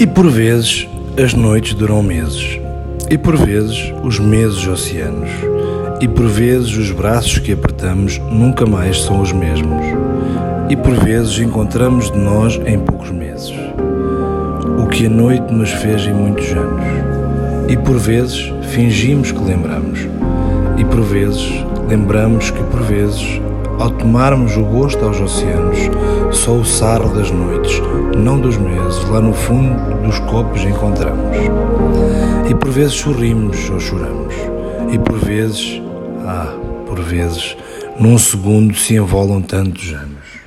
E por vezes as noites duram meses, e por vezes os meses oceanos, e por vezes os braços que apertamos nunca mais são os mesmos, e por vezes encontramos de nós em poucos meses. O que a noite nos fez em muitos anos, e por vezes fingimos que lembramos, e por vezes lembramos que por vezes ao tomarmos o gosto aos oceanos, só o sarro das noites, não dos meses, lá no fundo dos copos encontramos. E por vezes sorrimos ou choramos, e por vezes, ah, por vezes, num segundo se envolam tantos anos.